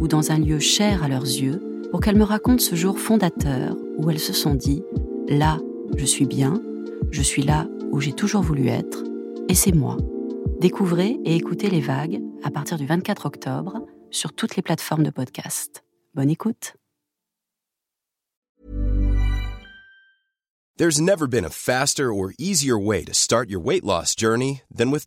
ou dans un lieu cher à leurs yeux pour qu'elles me racontent ce jour fondateur où elles se sont dit ⁇ Là, je suis bien, je suis là où j'ai toujours voulu être, et c'est moi. Découvrez et écoutez les vagues à partir du 24 octobre sur toutes les plateformes de podcast. Bonne écoute. There's never been a faster or easier way to start your weight loss journey than with.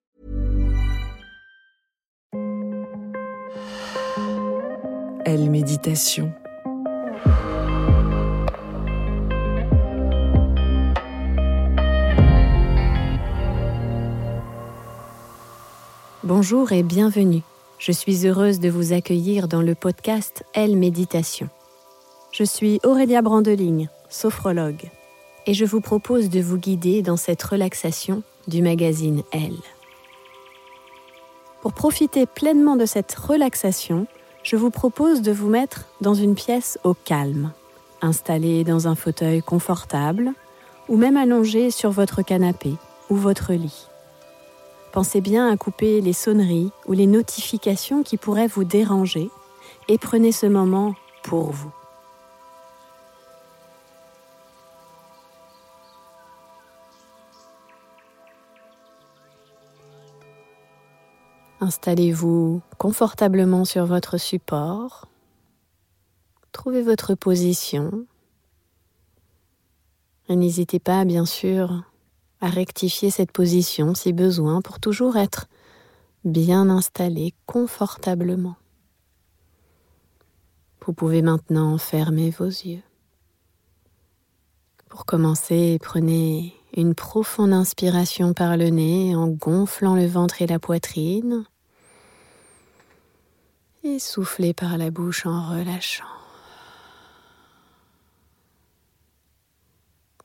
Méditation. Bonjour et bienvenue. Je suis heureuse de vous accueillir dans le podcast Elle Méditation. Je suis Aurélia Brandeligne, sophrologue, et je vous propose de vous guider dans cette relaxation du magazine Elle. Pour profiter pleinement de cette relaxation, je vous propose de vous mettre dans une pièce au calme, installé dans un fauteuil confortable ou même allongé sur votre canapé ou votre lit. Pensez bien à couper les sonneries ou les notifications qui pourraient vous déranger et prenez ce moment pour vous. Installez-vous confortablement sur votre support. Trouvez votre position. Et n'hésitez pas, bien sûr, à rectifier cette position si besoin pour toujours être bien installé confortablement. Vous pouvez maintenant fermer vos yeux. Pour commencer, prenez une profonde inspiration par le nez en gonflant le ventre et la poitrine. Et soufflez par la bouche en relâchant.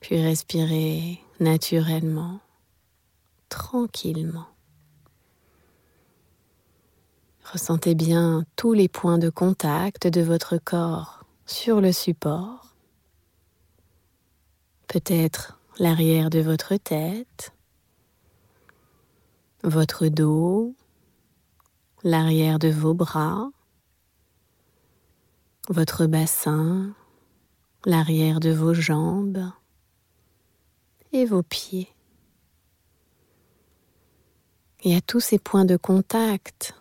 Puis respirez naturellement, tranquillement. Ressentez bien tous les points de contact de votre corps sur le support. Peut-être l'arrière de votre tête, votre dos, l'arrière de vos bras, votre bassin, l'arrière de vos jambes et vos pieds. Et à tous ces points de contact,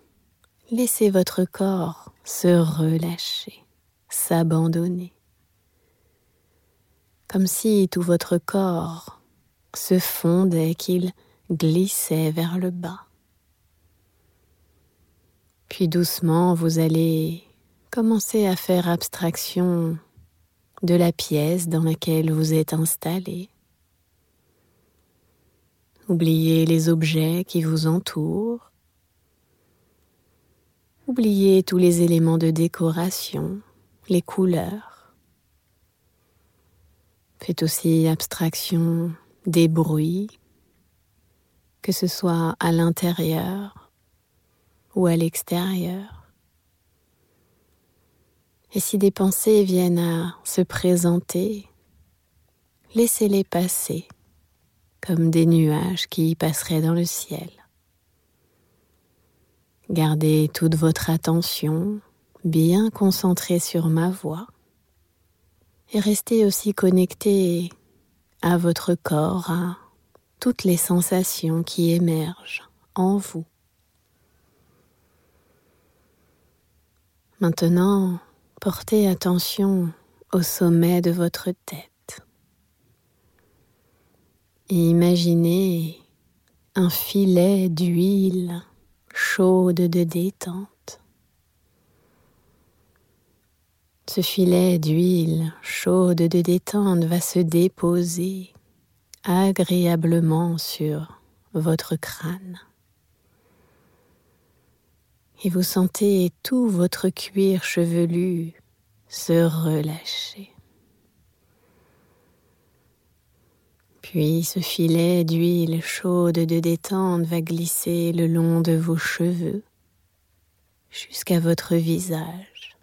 laissez votre corps se relâcher, s'abandonner, comme si tout votre corps se fondait, qu'il glissait vers le bas. Puis doucement, vous allez commencer à faire abstraction de la pièce dans laquelle vous êtes installé. Oubliez les objets qui vous entourent. Oubliez tous les éléments de décoration, les couleurs. Faites aussi abstraction des bruits, que ce soit à l'intérieur ou à l'extérieur. Et si des pensées viennent à se présenter, laissez-les passer comme des nuages qui passeraient dans le ciel. Gardez toute votre attention bien concentrée sur ma voix et restez aussi connecté à votre corps, à toutes les sensations qui émergent en vous. Maintenant, portez attention au sommet de votre tête. Et imaginez un filet d'huile chaude de détente. Ce filet d'huile chaude de détente va se déposer agréablement sur votre crâne. Et vous sentez tout votre cuir chevelu se relâcher. Puis ce filet d'huile chaude de détente va glisser le long de vos cheveux jusqu'à votre visage.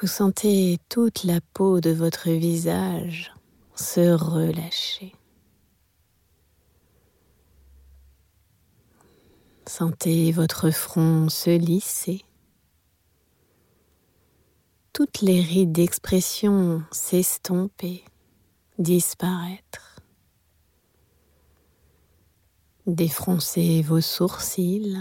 Vous sentez toute la peau de votre visage se relâcher. Sentez votre front se lisser. Toutes les rides d'expression s'estomper, disparaître. Défroncez vos sourcils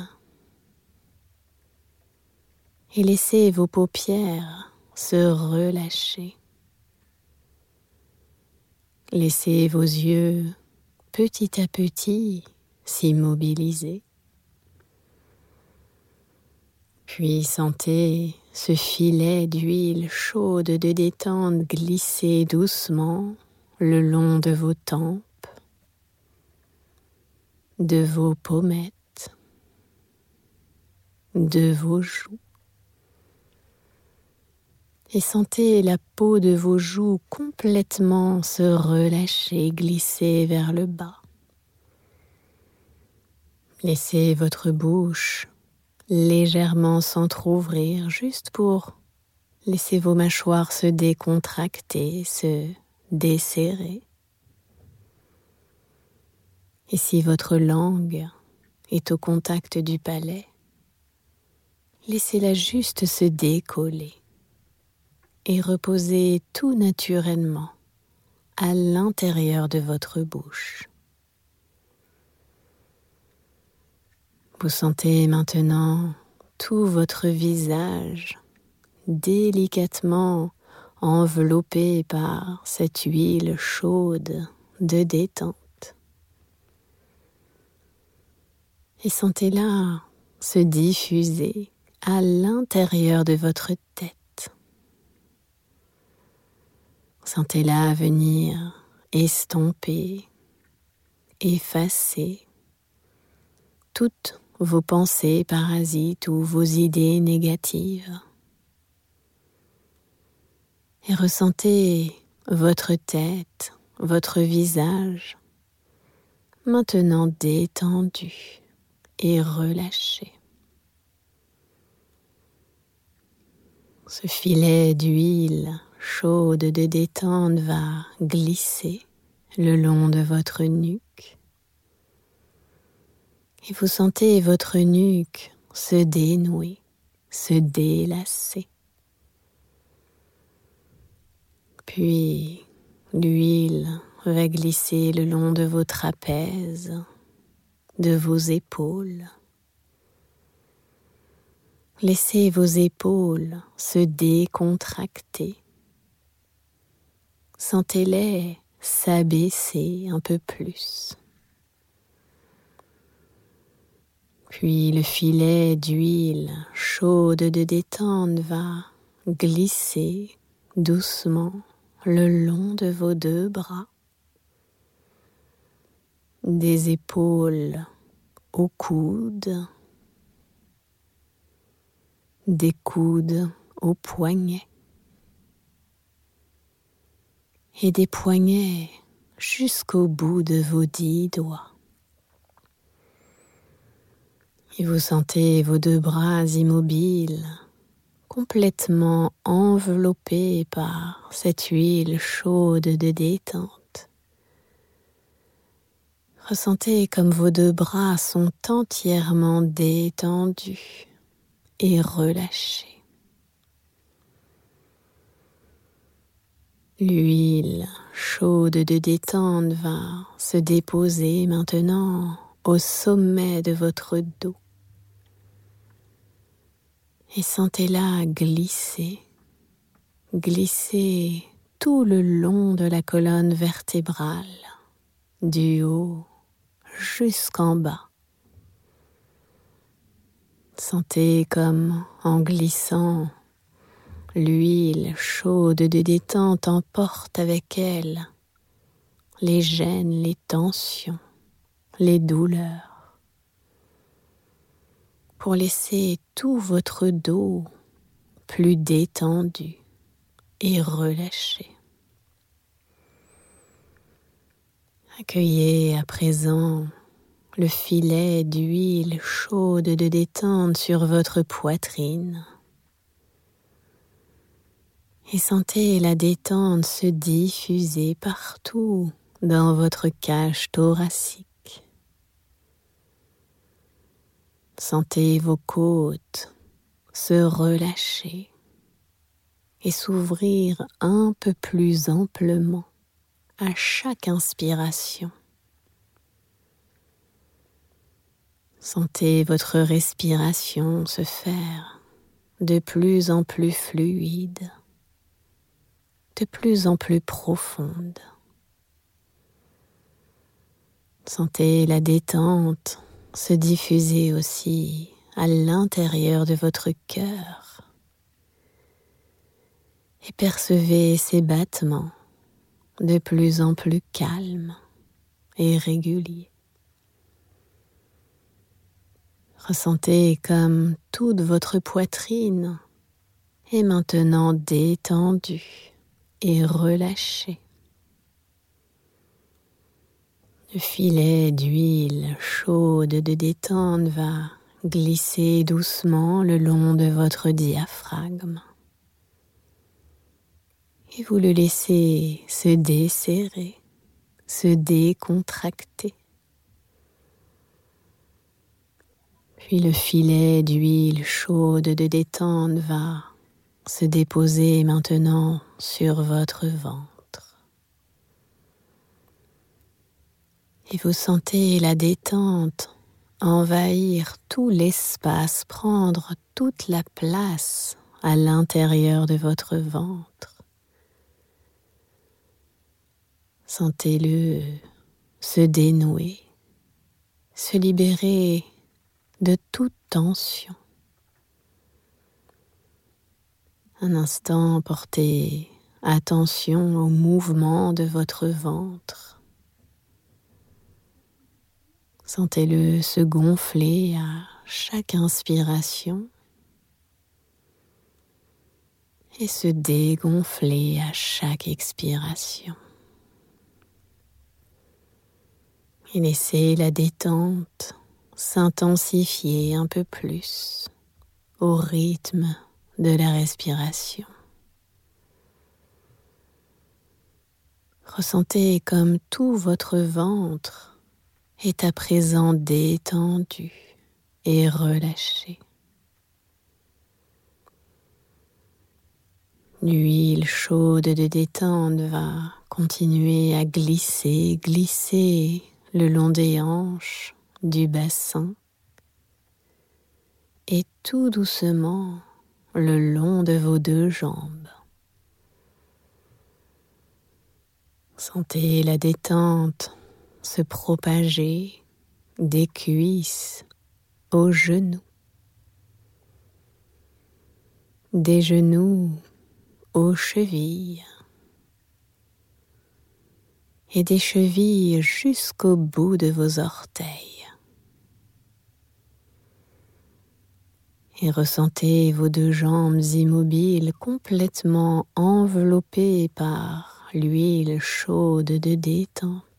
et laissez vos paupières se relâcher. Laissez vos yeux petit à petit s'immobiliser. Puis sentez ce filet d'huile chaude de détente glisser doucement le long de vos tempes, de vos pommettes, de vos joues. Et sentez la peau de vos joues complètement se relâcher, glisser vers le bas. Laissez votre bouche légèrement s'entr'ouvrir juste pour laisser vos mâchoires se décontracter, se desserrer. Et si votre langue est au contact du palais, laissez-la juste se décoller et reposer tout naturellement à l'intérieur de votre bouche. Vous sentez maintenant tout votre visage délicatement enveloppé par cette huile chaude de détente. Et sentez-la se diffuser à l'intérieur de votre tête. Sentez-la venir estomper, effacer toutes vos pensées parasites ou vos idées négatives. Et ressentez votre tête, votre visage, maintenant détendu et relâché. Ce filet d'huile chaude de détente va glisser le long de votre nuque et vous sentez votre nuque se dénouer, se délasser. Puis l'huile va glisser le long de vos trapèzes, de vos épaules. Laissez vos épaules se décontracter. Sentez-les s'abaisser un peu plus. Puis le filet d'huile chaude de détente va glisser doucement le long de vos deux bras, des épaules aux coudes, des coudes aux poignets et des poignets jusqu'au bout de vos dix doigts. Et vous sentez vos deux bras immobiles, complètement enveloppé par cette huile chaude de détente. Ressentez comme vos deux bras sont entièrement détendus et relâchés. L'huile chaude de détente va se déposer maintenant au sommet de votre dos. Et sentez-la glisser, glisser tout le long de la colonne vertébrale, du haut jusqu'en bas. Sentez comme en glissant, l'huile chaude de détente emporte avec elle les gênes, les tensions, les douleurs, pour laisser tout votre dos plus détendu et relâché. Accueillez à présent le filet d'huile chaude de détente sur votre poitrine et sentez la détente se diffuser partout dans votre cage thoracique. Sentez vos côtes se relâcher et s'ouvrir un peu plus amplement à chaque inspiration. Sentez votre respiration se faire de plus en plus fluide, de plus en plus profonde. Sentez la détente se diffuser aussi à l'intérieur de votre cœur et percevez ces battements de plus en plus calmes et réguliers. Ressentez comme toute votre poitrine est maintenant détendue et relâchée. Le filet d'huile chaude de détente va glisser doucement le long de votre diaphragme. Et vous le laissez se desserrer, se décontracter. Puis le filet d'huile chaude de détente va se déposer maintenant sur votre ventre. Et vous sentez la détente envahir tout l'espace, prendre toute la place à l'intérieur de votre ventre. Sentez-le se dénouer, se libérer de toute tension. Un instant, portez attention au mouvement de votre ventre. Sentez-le se gonfler à chaque inspiration et se dégonfler à chaque expiration. Et laissez la détente s'intensifier un peu plus au rythme de la respiration. Ressentez comme tout votre ventre est à présent détendu et relâché. L'huile chaude de détente va continuer à glisser, glisser le long des hanches, du bassin et tout doucement le long de vos deux jambes. Sentez la détente se propager des cuisses aux genoux, des genoux aux chevilles et des chevilles jusqu'au bout de vos orteils. Et ressentez vos deux jambes immobiles complètement enveloppées par l'huile chaude de détente.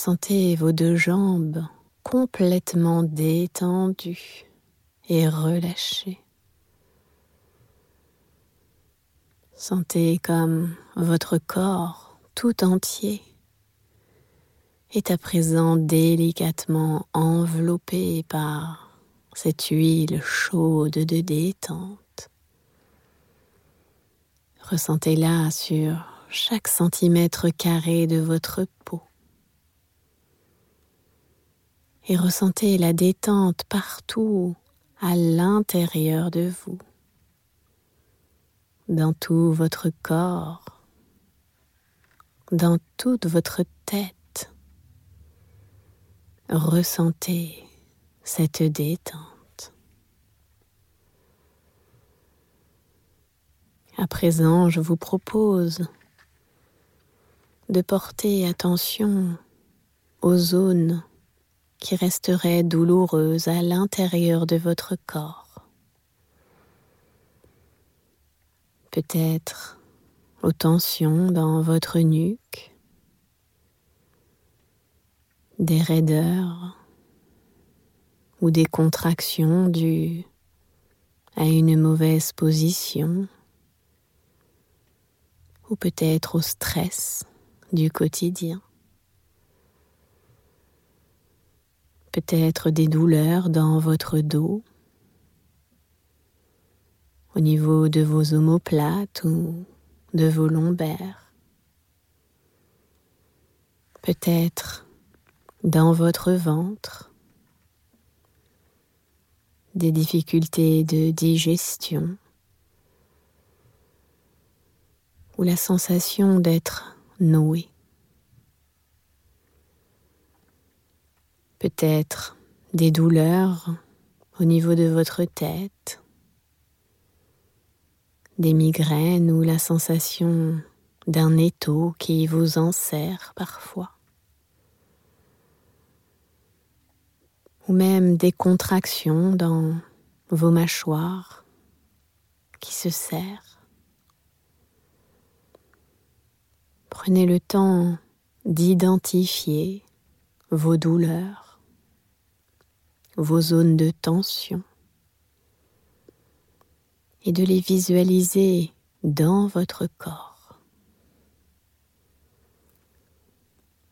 Sentez vos deux jambes complètement détendues et relâchez. Sentez comme votre corps tout entier est à présent délicatement enveloppé par cette huile chaude de détente. Ressentez-la sur chaque centimètre carré de votre peau et ressentez la détente partout à l'intérieur de vous, dans tout votre corps, dans toute votre tête. Ressentez cette détente. À présent, je vous propose de porter attention aux zones qui resteraient douloureuses à l'intérieur de votre corps. Peut-être aux tensions dans votre nuque, des raideurs ou des contractions dues à une mauvaise position ou peut-être au stress du quotidien. Peut-être des douleurs dans votre dos, au niveau de vos omoplates ou de vos lombaires. Peut-être dans votre ventre, des difficultés de digestion ou la sensation d'être noué. Peut-être des douleurs au niveau de votre tête, des migraines ou la sensation d'un étau qui vous enserre parfois. ou même des contractions dans vos mâchoires qui se serrent. Prenez le temps d'identifier vos douleurs, vos zones de tension et de les visualiser dans votre corps.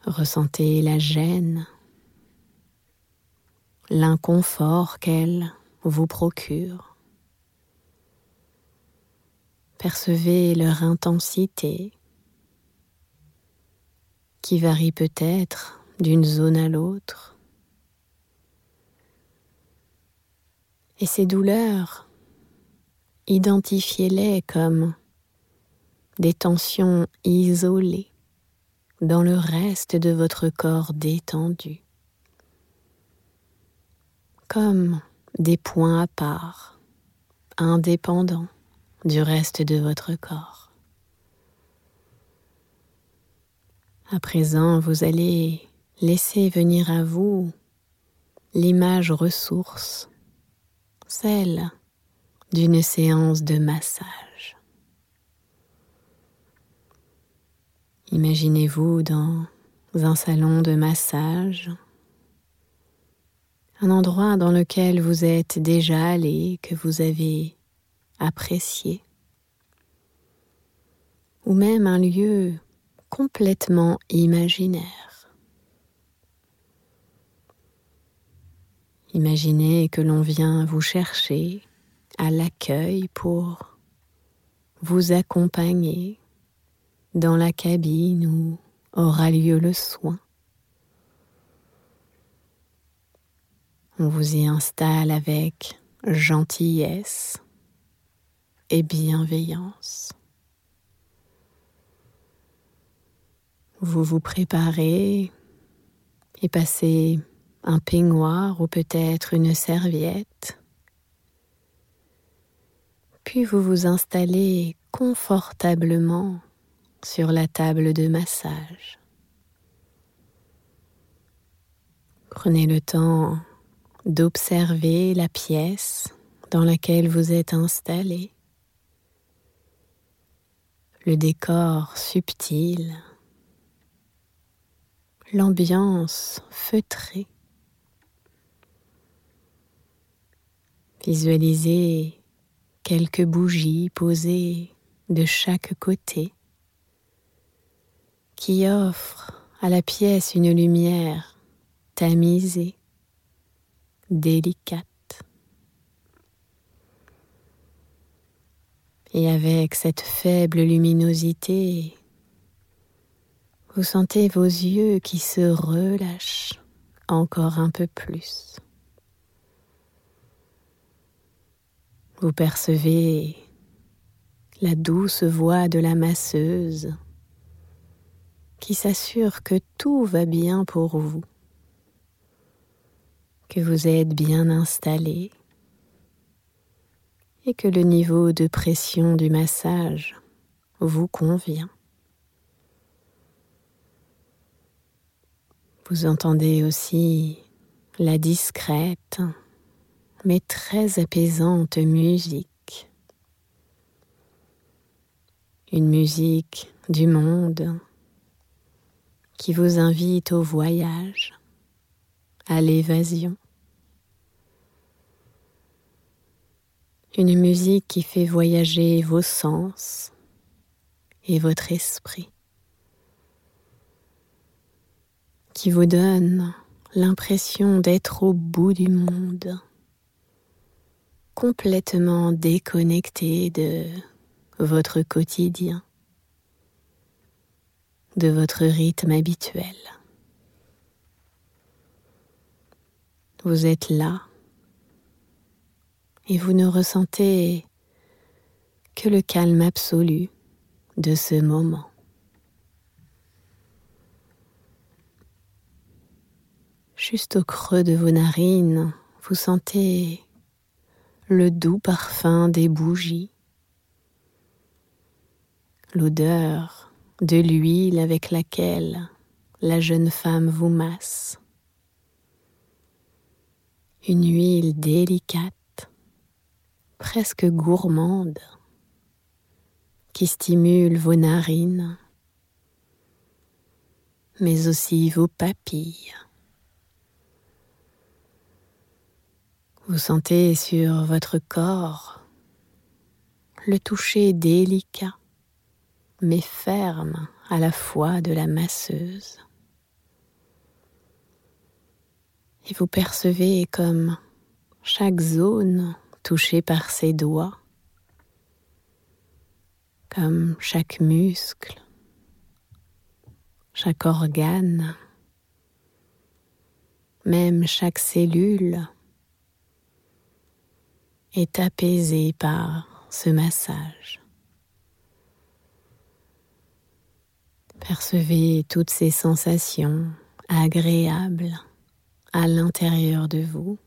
Ressentez la gêne l'inconfort qu'elle vous procure. Percevez leur intensité qui varie peut-être d'une zone à l'autre. Et ces douleurs, identifiez-les comme des tensions isolées dans le reste de votre corps détendu comme des points à part, indépendants du reste de votre corps. À présent, vous allez laisser venir à vous l'image ressource, celle d'une séance de massage. Imaginez-vous dans un salon de massage un endroit dans lequel vous êtes déjà allé, que vous avez apprécié, ou même un lieu complètement imaginaire. Imaginez que l'on vient vous chercher à l'accueil pour vous accompagner dans la cabine où aura lieu le soin. On vous y installe avec gentillesse et bienveillance. Vous vous préparez et passez un peignoir ou peut-être une serviette. Puis vous vous installez confortablement sur la table de massage. Prenez le temps d'observer la pièce dans laquelle vous êtes installé, le décor subtil, l'ambiance feutrée. Visualisez quelques bougies posées de chaque côté qui offrent à la pièce une lumière tamisée, délicate. Et avec cette faible luminosité, vous sentez vos yeux qui se relâchent encore un peu plus. Vous percevez la douce voix de la masseuse qui s'assure que tout va bien pour vous, que vous êtes bien installé et que le niveau de pression du massage vous convient. Vous entendez aussi la discrète mais très apaisante musique. Une musique du monde qui vous invite au voyage, à l'évasion. Une musique qui fait voyager vos sens et votre esprit, qui vous donne l'impression d'être au bout du monde complètement déconnecté de votre quotidien, de votre rythme habituel. Vous êtes là et vous ne ressentez que le calme absolu de ce moment. Juste au creux de vos narines, vous sentez le doux parfum des bougies, l'odeur de l'huile avec laquelle la jeune femme vous masse, une huile délicate, presque gourmande, qui stimule vos narines, mais aussi vos papilles. Vous sentez sur votre corps le toucher délicat mais ferme à la fois de la masseuse. Et vous percevez comme chaque zone touchée par ses doigts, comme chaque muscle, chaque organe, même chaque cellule est apaisé par ce massage. Percevez toutes ces sensations agréables à l'intérieur de vous.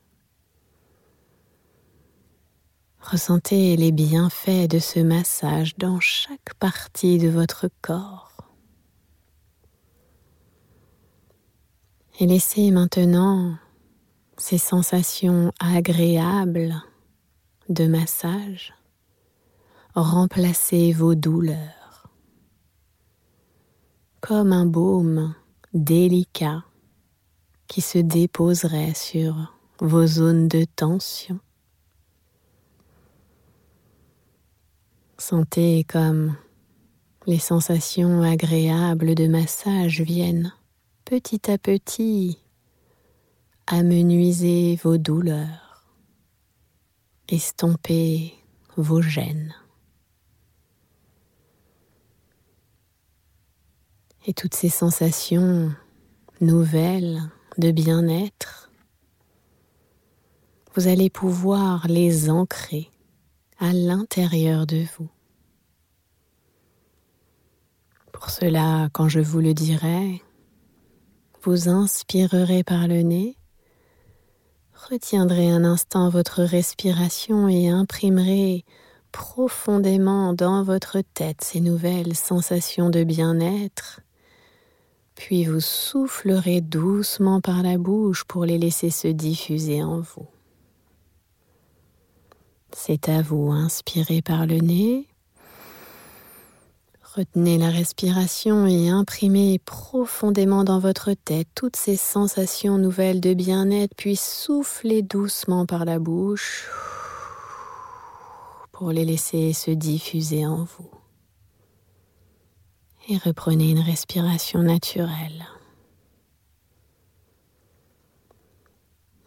Ressentez les bienfaits de ce massage dans chaque partie de votre corps. Et laissez maintenant ces sensations agréables de massage, remplacez vos douleurs. Comme un baume délicat qui se déposerait sur vos zones de tension. Sentez comme les sensations agréables de massage viennent petit à petit amenuiser vos douleurs estomper vos gènes. Et toutes ces sensations nouvelles de bien-être, vous allez pouvoir les ancrer à l'intérieur de vous. Pour cela, quand je vous le dirai, vous inspirerez par le nez Retiendrez un instant votre respiration et imprimerez profondément dans votre tête ces nouvelles sensations de bien-être, puis vous soufflerez doucement par la bouche pour les laisser se diffuser en vous. C'est à vous, inspirez par le nez, Retenez la respiration et imprimez profondément dans votre tête toutes ces sensations nouvelles de bien-être, puis soufflez doucement par la bouche pour les laisser se diffuser en vous. Et reprenez une respiration naturelle.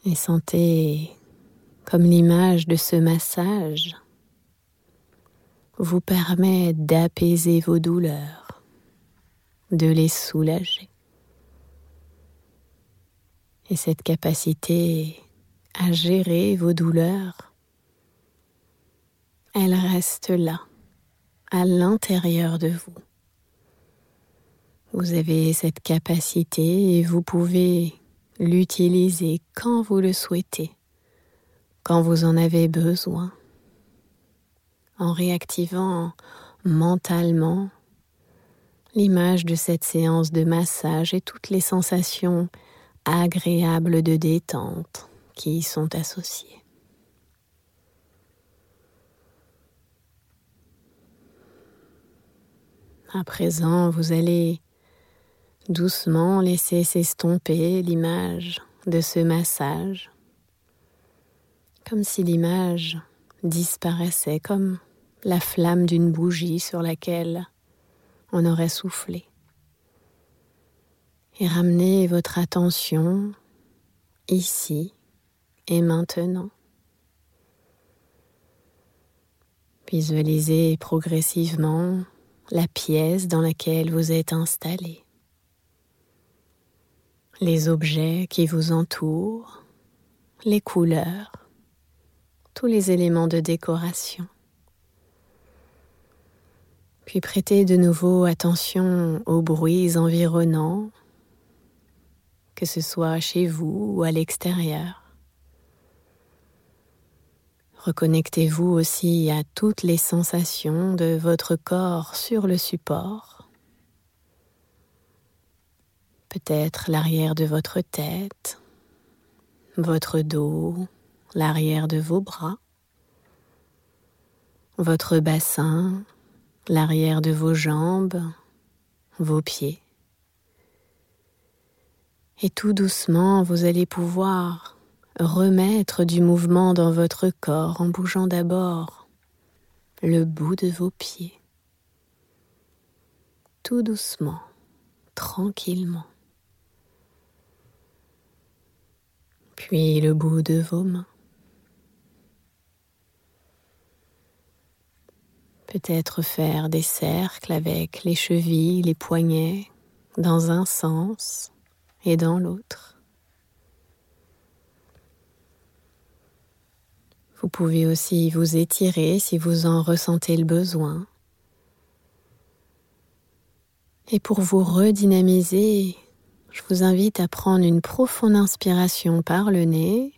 Et sentez comme l'image de ce massage vous permet d'apaiser vos douleurs, de les soulager. Et cette capacité à gérer vos douleurs, elle reste là, à l'intérieur de vous. Vous avez cette capacité et vous pouvez l'utiliser quand vous le souhaitez, quand vous en avez besoin, en réactivant mentalement l'image de cette séance de massage et toutes les sensations agréables de détente qui y sont associées. À présent, vous allez doucement laisser s'estomper l'image de ce massage, comme si l'image disparaissait comme la flamme d'une bougie sur laquelle on aurait soufflé et ramenez votre attention ici et maintenant. Visualisez progressivement la pièce dans laquelle vous êtes installé, les objets qui vous entourent, les couleurs, tous les éléments de décoration. Puis prêtez de nouveau attention aux bruits environnants que ce soit chez vous ou à l'extérieur. Reconnectez-vous aussi à toutes les sensations de votre corps sur le support. Peut-être l'arrière de votre tête, votre dos, l'arrière de vos bras, votre bassin, l'arrière de vos jambes, vos pieds. Et tout doucement, vous allez pouvoir remettre du mouvement dans votre corps en bougeant d'abord le bout de vos pieds. Tout doucement, tranquillement. Puis le bout de vos mains. Peut-être faire des cercles avec les chevilles, les poignets, dans un sens et dans l'autre. Vous pouvez aussi vous étirer si vous en ressentez le besoin. Et pour vous redynamiser, je vous invite à prendre une profonde inspiration par le nez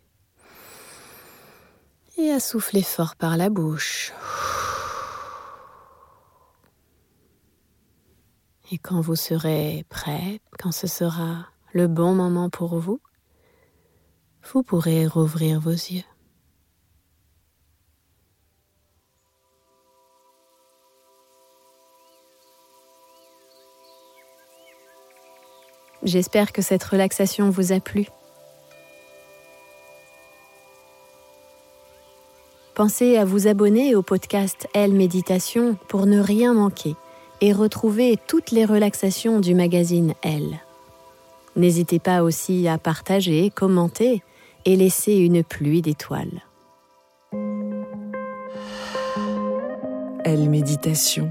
et à souffler fort par la bouche. Et quand vous serez prêt, quand ce sera le bon moment pour vous, vous pourrez rouvrir vos yeux. J'espère que cette relaxation vous a plu. Pensez à vous abonner au podcast Elle Méditation pour ne rien manquer et retrouver toutes les relaxations du magazine Elle. N'hésitez pas aussi à partager, commenter et laisser une pluie d'étoiles. Elle méditation.